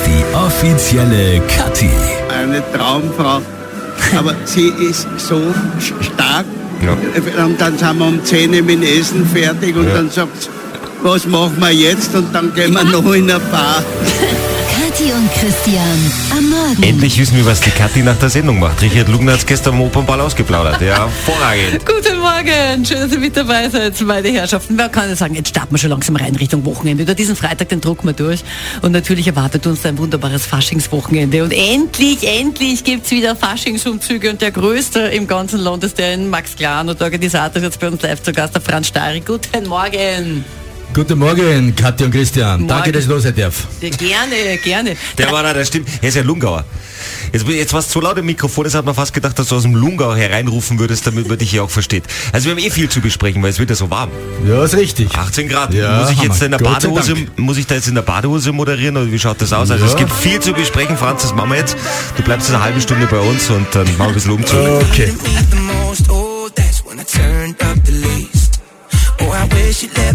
ist die offizielle Kathi. Eine Traumfrau. Aber sie ist so stark. Ja. Und dann sind wir um 10 Uhr mit Essen fertig und Ja. dann sagt sie, was machen wir jetzt? Und dann gehen wir noch in eine Bar. Kathi und Christian am Morgen. Endlich wissen wir, was die Kathi nach der Sendung macht. Richard Lugner hat gestern am Opernball ausgeplaudert. Ja, hervorragend. Guten Morgen, schön, dass ihr mit dabei seid, meine Herrschaften. Wer kann ja sagen, jetzt starten wir schon langsam rein Richtung Wochenende. Über diesen Freitag, den drucken wir durch. Und natürlich erwartet uns ein wunderbares Faschingswochenende. Und endlich, endlich gibt's wieder Faschingsumzüge. Und der größte im ganzen Land ist der in Max Klan. Und der Organisator ist jetzt bei uns live zu Gast, der Franz Stari. Guten Morgen. Guten Morgen, Katja und Christian. Danke, Morgen. dass ich da sein darf. Ja, gerne, gerne. Der war da, der stimmt. Er ist ja Lungauer. Jetzt, jetzt warst du so laut im Mikrofon, das hat man fast gedacht, dass du aus dem Lungau hereinrufen würdest, damit man dich hier auch versteht. Also wir haben eh viel zu besprechen, weil es wird ja so warm. Ja, ist richtig. 18 Grad. Ja, muss ich jetzt in der Gott Badehose, muss ich da jetzt in der Badehose moderieren oder wie schaut das aus? Also Ja. es gibt viel zu besprechen, Franz, das machen wir jetzt. Du bleibst eine halbe Stunde bei uns und dann machen wir ein bisschen Umzug. Okay.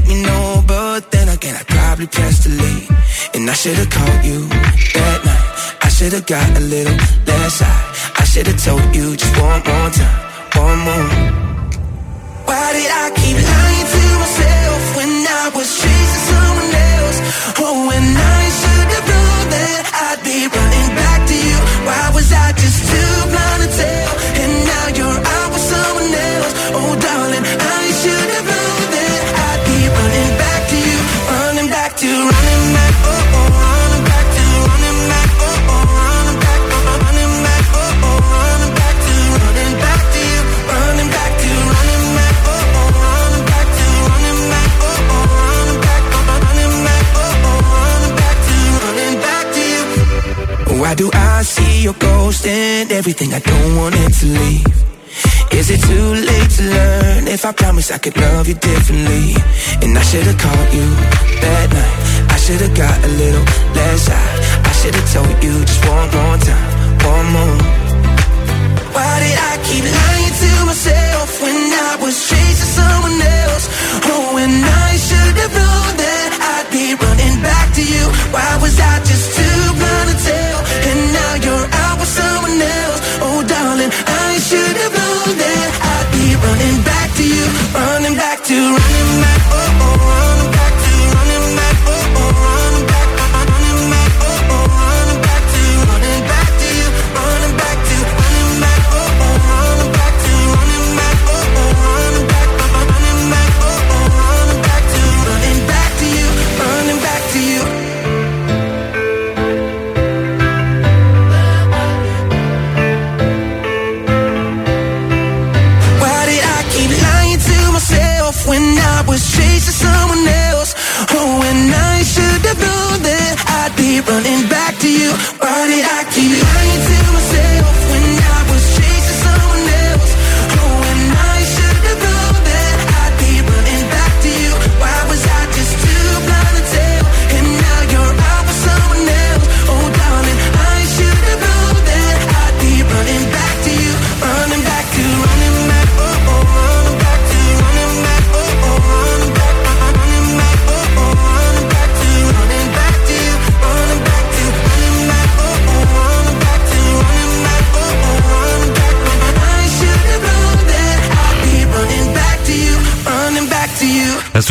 the probably pressed delete. And I should've called you that night. I should've got a little less high. I should've told you just one more time, one more. Why did I keep lying to myself when I was chasing someone else? Oh, when I should've known that I'd be running back to you. Why was I promise I could love you differently? And I should've called you that night. I should've got a little less high. I should've told you just one more time, one more. Why did I keep lying to myself when I was chasing someone else? Oh, when I should have known that I'd be running back to you. Why was I just too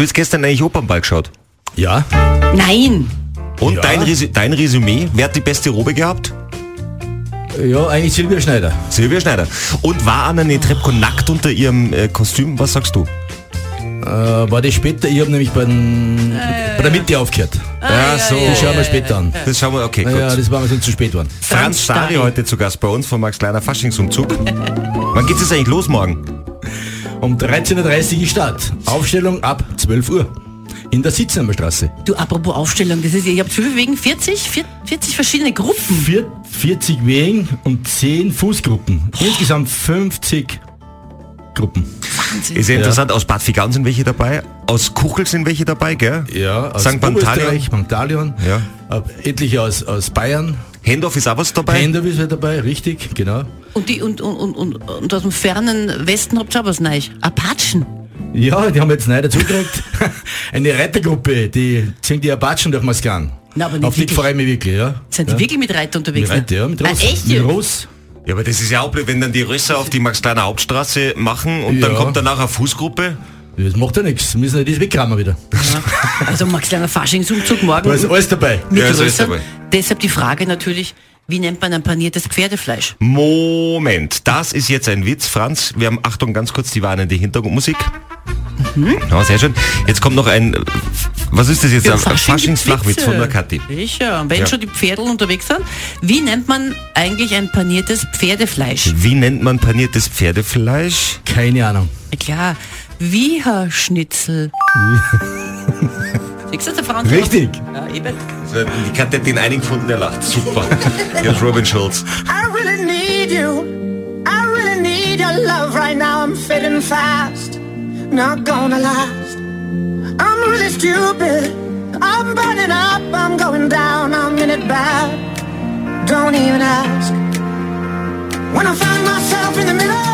jetzt gestern eigentlich Opernball geschaut? Ja, Nein. Und Ja. dein, Resu dein Resümee, wer hat die beste Robe gehabt? ja, eigentlich Silvia Schneider. Silvia Schneider. Und war Anna Netrebko nackt unter ihrem äh, Kostüm? Was sagst du? Äh, war das später, ich habe nämlich bei, den, bei der Mitte aufgehört. ja, so. Die schauen wir später an. Das schauen wir, okay, gut. Ja, das war sonst zu spät worden. Franz Stari heute zu Gast bei uns von Max Kleiner Faschingsumzug. Wann geht's jetzt eigentlich los morgen? Um 13.30 Uhr ist Start. Aufstellung ab 12 Uhr. In der Sitznehmer Straße. Du, apropos Aufstellung, das ist, ihr habt wie viel wegen 40? Vier- 40 verschiedene Gruppen. Vier, 40 Wegen und 10 Fußgruppen. Insgesamt 50 Gruppen. Wahnsinn. Ist ja interessant, aus Bad Vigau sind welche dabei, aus Kuchel sind welche dabei, gell? Ja, aus St. Pantaleon. Pantaleon. Ja. Äh, Etliche aus, aus Bayern. Hendorf ist auch was dabei? Händler ist dabei, richtig, genau. Und, die, und, und, und, und, und aus dem fernen Westen habt ihr auch was neu. Apachen. Ja, die haben jetzt neu dazugekriegt. Eine Reitergruppe, die ziehen die Apachen durch Maskan. Na, aber nicht Auf die wirklich. freue ich mich wirklich, ja. Sind die ja. wirklich mit Reiter unterwegs? Mit Reiter, ja, mit Ah, Ross. echt Mit? Ross. Ja, aber das ist ja auch blöd, wenn dann die Rösser auf die Max-Kleiner Hauptstraße machen und dann Ja. kommt danach eine Fußgruppe. Das macht ja nichts. Müssen ja das wegrammen wieder. Also Max kleiner Faschingsumzug morgen Da ist alles dabei. mit Ja, so ist Rössern. dabei. Deshalb die Frage natürlich, wie nennt man ein paniertes Pferdefleisch? Moment, das ist jetzt ein Witz, Franz. Wir haben, Achtung, ganz kurz die warnende Hintergrundmusik. Ja, sehr schön. Jetzt kommt noch ein, was ist das jetzt? Ein Faschingsflachwitz von der Kathi. Sicher, und wenn Ja. schon die Pferdl unterwegs sind, wie nennt man eigentlich ein paniertes Pferdefleisch? Wie nennt man paniertes Pferdefleisch? Keine Ahnung. Na klar, Wieherschnitzel. Siehst du, der Franz? Richtig. Ja, eben. Die Kathi hat den einen gefunden, der lacht. Super. Hier ist Robin Schulz. I really need you. I really need your love right now. I'm fading fast. Not gonna last. I'm really stupid. I'm burning up. I'm going down. I'm in it bad. Don't even ask. When I find myself in the middle,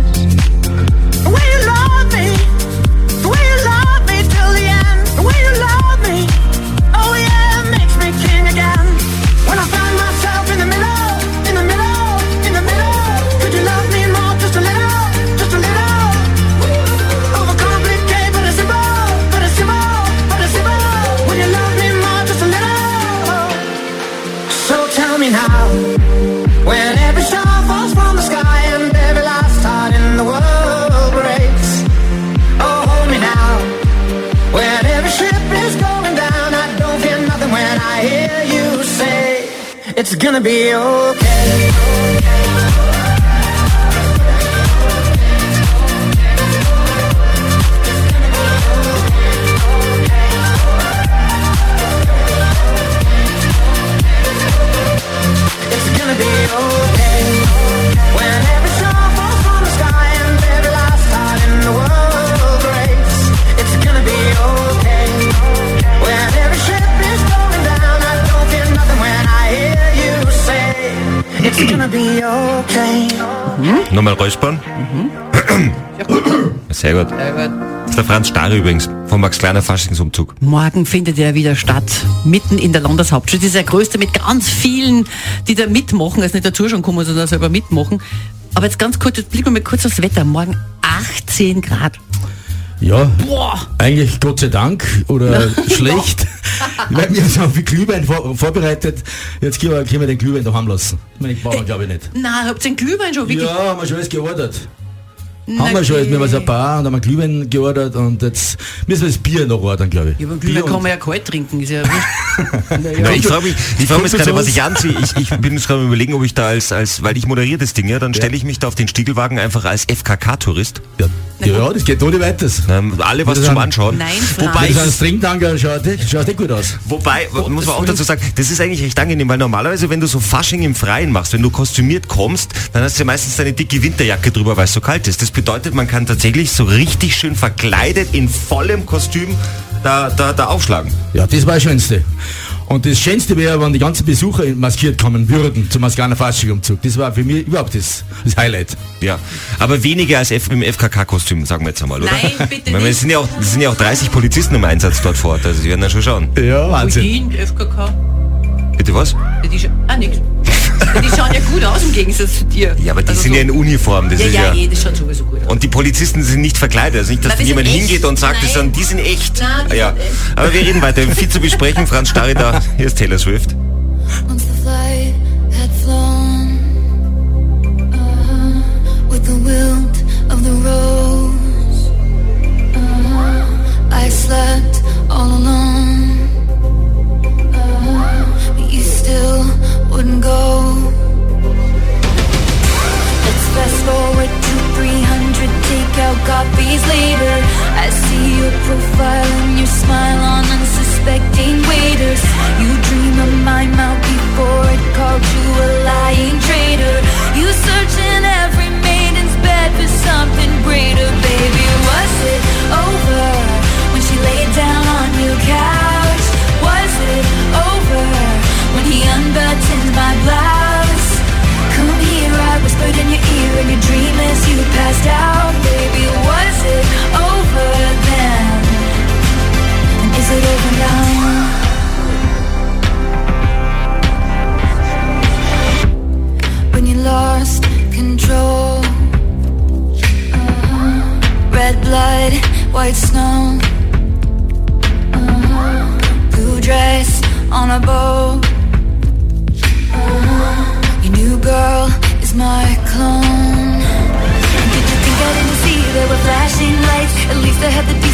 Be okay. Gonna be. Okay. Nochmal räuspern. Sehr gut. Das ist der Franz Starre übrigens, vom Max Kleiner Faschingsumzug. Morgen findet er wieder statt, mitten in der Landeshauptstadt. Das ist der größte mit ganz vielen, die da mitmachen, also nicht dazu schon kommen, sondern selber mitmachen. Aber jetzt ganz kurz, jetzt blicken wir mal kurz aufs Wetter. Morgen 18 Grad. Ja, Boah! eigentlich Gott sei Dank oder schlecht. Weil wir haben viel Glühwein vor, vorbereitet. Jetzt können wir, können wir den Glühwein daheim lassen. Ich meine, brauchen wir glaube ich nicht. Na, habt ihr den Glühwein schon wirklich? Ja, haben wir schon alles geordert. Na, haben wir schon, jetzt wir haben ein paar und haben wir Glühwein geordert und jetzt müssen wir das Bier noch ordern, glaube ich. Ja, aber Glühwein kann man ja kalt trinken, ist ja. Ja, ich frage mich, ich frage mich jetzt gerade, was ich anziehe. Ich, ich bin jetzt gerade überlegen, ob ich da als, als weil ich moderiere das Ding, ja, dann stelle ich mich da auf den Stiegelwagen einfach als FKK-Tourist. Ja, ja, das geht ohne weiteres. Ähm, alle was Das zum Anschauen. Nein. Wobei, Das ist ein Stringtanker, schaut, schaut nicht gut aus. wobei muss man auch das- dazu sagen, das ist eigentlich recht angenehm, weil normalerweise, wenn du so Fasching im Freien machst, wenn du kostümiert kommst, dann hast du ja meistens eine dicke Winterjacke drüber, weil es so kalt ist. Das bedeutet, man kann tatsächlich so richtig schön verkleidet in vollem Kostüm da, da, da aufschlagen. Ja, das war das Schönste. Und das Schönste wäre, wenn die ganzen Besucher maskiert kommen würden zum Maskana Faschingumzug. Das war für mich überhaupt das, das Highlight. Ja, aber weniger als F im FKK-Kostüm, sagen wir jetzt einmal, oder? Nein, bitte nicht. Es sind, ja auch, es sind ja auch 30 Polizisten im Einsatz dort vor Ort, also sie werden dann schon schauen. Ja, Wahnsinn. Wien, FKK. Bitte was? Ja, Die, scha- ah, nix. Ja, Die schauen ja gut aus im Gegensatz zu dir. Ja, aber die Also sind so- ja in Uniform, das Ja, ist ja, ja... eh, das schaut sowieso. Und die Polizisten sind nicht verkleidet, also nicht, dass Na, jemand echt. hingeht und sagt, das Nein. sind, die sind echt. Na, die ja. sind echt. Aber wir reden weiter, viel zu besprechen. Franz Starry da, hier ist Taylor Swift. Flown uh, with the wilt of the rose.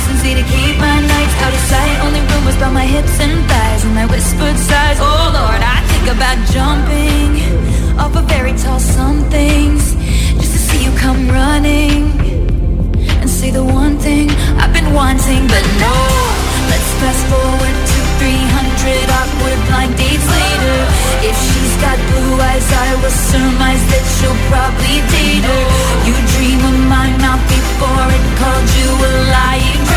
Had to keep my nights out of sight. Only rumors about my hips and thighs and my whispered sighs. Oh Lord, I think about jumping off a very tall somethings just to see you come running and say the one thing I've been wanting, but no. Let's fast forward to 300 awkward blind dates later. If she's got blue eyes, I will surmise that she'll probably date her. You dream of my mouth before it called you a lying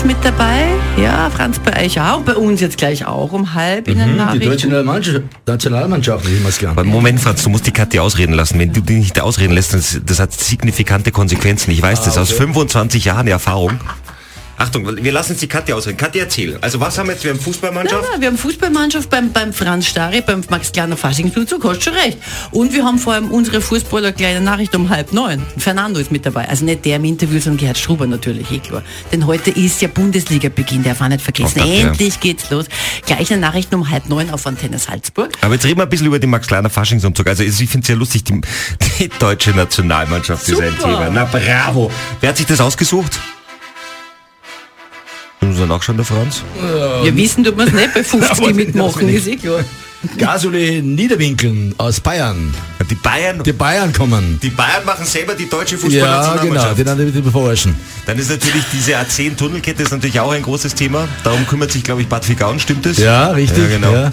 ist mit dabei. Ja, Franz bei euch auch. Bei uns jetzt gleich auch um halb in den Mhm, Die deutsche. Nationalmannschaft, Nationalmannschaft ist immer gern. Moment, Franz, du musst die Katja ausreden lassen. Wenn du die nicht ausreden lässt, das, das hat signifikante Konsequenzen. Ich weiß das aus 25 Jahren Erfahrung. Achtung, wir lassen jetzt die Katja ausreden. Katja, erzähl. Also was haben wir jetzt? Wir haben Fußballmannschaft. Ja, wir haben Fußballmannschaft beim, beim Franz Starre, beim Max Kleiner Faschingsblutzug, hast schon recht. Und wir haben vor allem unsere Fußballer kleine Nachricht um halb neun. Fernando ist mit dabei. Also nicht der im Interview, sondern Gerhard Struber natürlich, eh klar. Denn heute ist ja Bundesliga-Beginn, darf auch nicht vergessen. Das, ja. Endlich geht's los. Gleiche Nachrichten um halb neun auf Antenne Salzburg. Aber jetzt reden wir ein bisschen über den Max Kleiner Faschingsumzug. Also ich finde es ja lustig, die, die deutsche Nationalmannschaft ist ein Super. Thema. Na bravo. Wer hat sich das ausgesucht? Muss er nachschauen, der Franz? Wir wissen, tut man es nicht bei 50 Aber mitmachen, ist eh klar. Gasoli Niederwinkeln aus Bayern. Die Bayern, Die Bayern kommen. die Bayern machen selber die deutsche Ja, genau, Fußballnationalmannschaft. die dann verarschen. Dann ist natürlich diese A10-Tunnelkette ist natürlich auch ein großes Thema. Darum kümmert sich, glaube ich, Bad Vigaun, stimmt es? Ja, richtig. Ja, genau. Ja.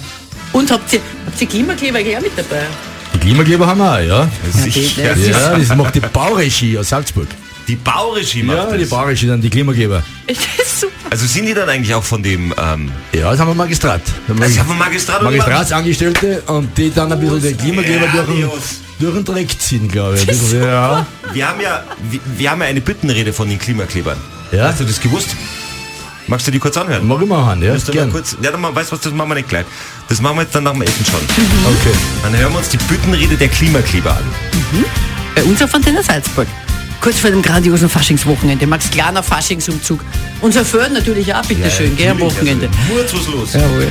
Und habt ihr, habt ihr Klimakleber gleich auch mit dabei? Die Klimakleber haben wir auch, ja. Das ist- Ja, das macht die Bauregie aus Salzburg. Die Bauregie macht Ja, die das. Bauregie, dann die Klimakleber. Das ist super. Also sind die dann eigentlich auch von dem ähm, Ja, das haben wir Magistrat. also haben wir Magistrat Magistratsangestellte und die dann ein bisschen den Klimakleber durch, den- durch den Dreck ziehen, glaube ich. Bisschen, ja. Wir haben ja wir, wir haben ja eine Büttenrede von den Klimaklebern. Ja. Hast du das gewusst? Magst du die kurz anhören? Mag ich machen, ja, Musst du mal gern. kurz, ja, dann mal, weißt du was, das machen wir nicht gleich. Das machen wir jetzt dann nach dem Essen schon. Okay. Dann hören wir uns die Büttenrede der Klimakleber an. Bei uns auf Antenne Salzburg. Kurz vor dem grandiosen Faschingswochenende. Max Kleiner Faschingsumzug. Unser Föhr natürlich auch, bitteschön, gell, am Wochenende. Murz, was los? Jawohl.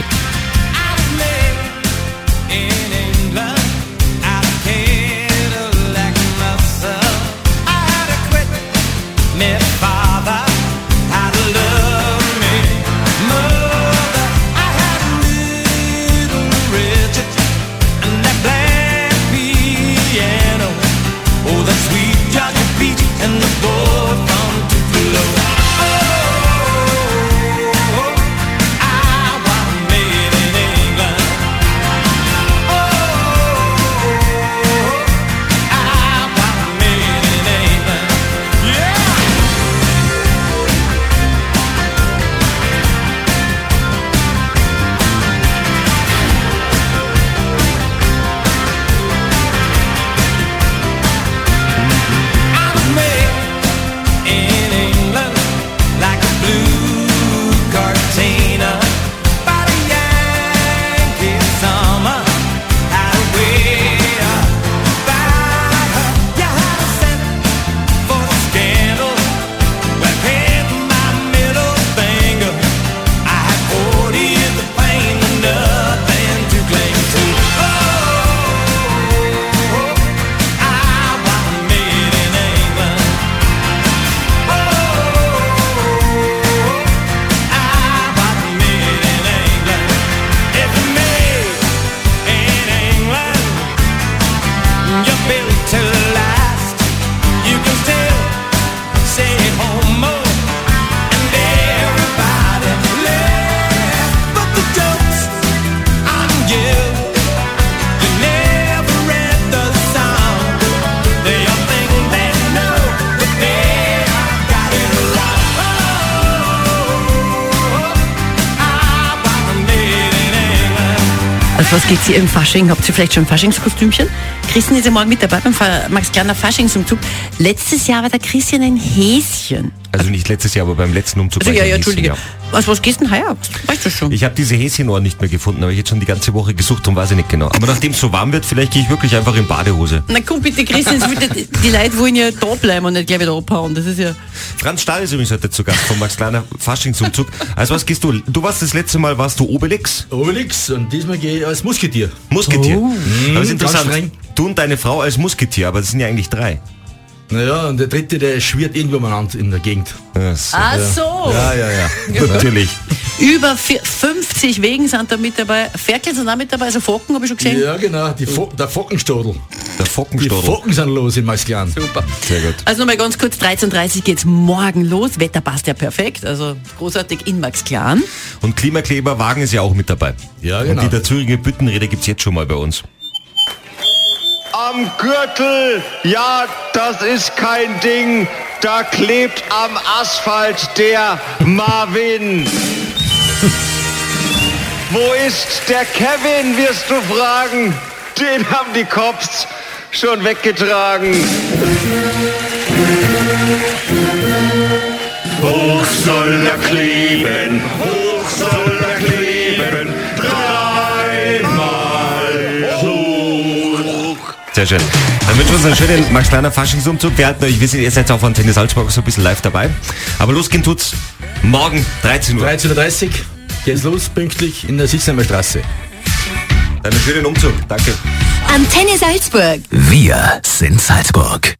Was, geht's hier im Fasching? Habt ihr vielleicht schon ein Faschingskostümchen? Christian ist ja morgen mit dabei beim Max Kleiner Faschingsumzug. Letztes Jahr war der Christian ein Häschen. Also nicht letztes Jahr, aber beim letzten Umzug. Also war ja, ja, ein Häschen, Entschuldige. Was, was gehst denn heuer? Weißt du schon? Ich habe diese Häschenohren nicht mehr gefunden, aber ich jetzt schon die ganze Woche gesucht und weiß ich nicht genau. Aber nachdem es so warm wird, vielleicht gehe ich wirklich einfach in Badehose. Na komm bitte, Christian, es wird- die, die Leute wollen ja da bleiben und nicht gleich wieder abhauen. Das ist ja... Franz Stahl ist übrigens heute zu Gast vom Max Kleiner Faschingsumzug. Also was gehst du? Du warst das letzte Mal, warst du Obelix? Obelix und diesmal gehe ich als Musketier. Musketier. Oh. aber ist Mhm, interessant. Du und deine Frau als Musketier, aber das sind ja eigentlich drei. Naja, und der dritte, der schwirrt irgendwo umeinander in der Gegend. Ja, so. Ach so. Ja, ja, ja. Natürlich. Über vier- 50 Wegen sind da mit dabei. Ferkel sind auch mit dabei, also Focken habe ich schon gesehen. Ja, genau, die Fo der Fockenstodel. Der Die Fockenstodel. Focken sind los in Masklan. Super. Sehr gut. Also nochmal ganz kurz, 13.30 geht's morgen los. Wetter passt ja perfekt, also großartig in Max Klan. Und Klimakleberwagen ist ja auch mit dabei. Ja, Und genau. die der Zürige Büttenrede gibt's jetzt schon mal bei uns. Am Gürtel, ja, das ist kein Ding. Da klebt am Asphalt der Marvin. Wo ist der Kevin, wirst du fragen? Den haben die Cops schon weggetragen. Hoch soll er kleben, hoch soll Sehr schön. Dann wünschen wir uns einen schönen Max Kleiner Faschingsumzug. Wir halten euch, wir sind ihr seid auf Antenne Salzburg so ein bisschen live dabei. Aber losgehen tut's morgen 13 Uhr. 13.30 Uhr geht's los, pünktlich in der Sitzheimer Straße. Einen schönen Umzug. Danke. Antenne Salzburg. Wir sind Salzburg.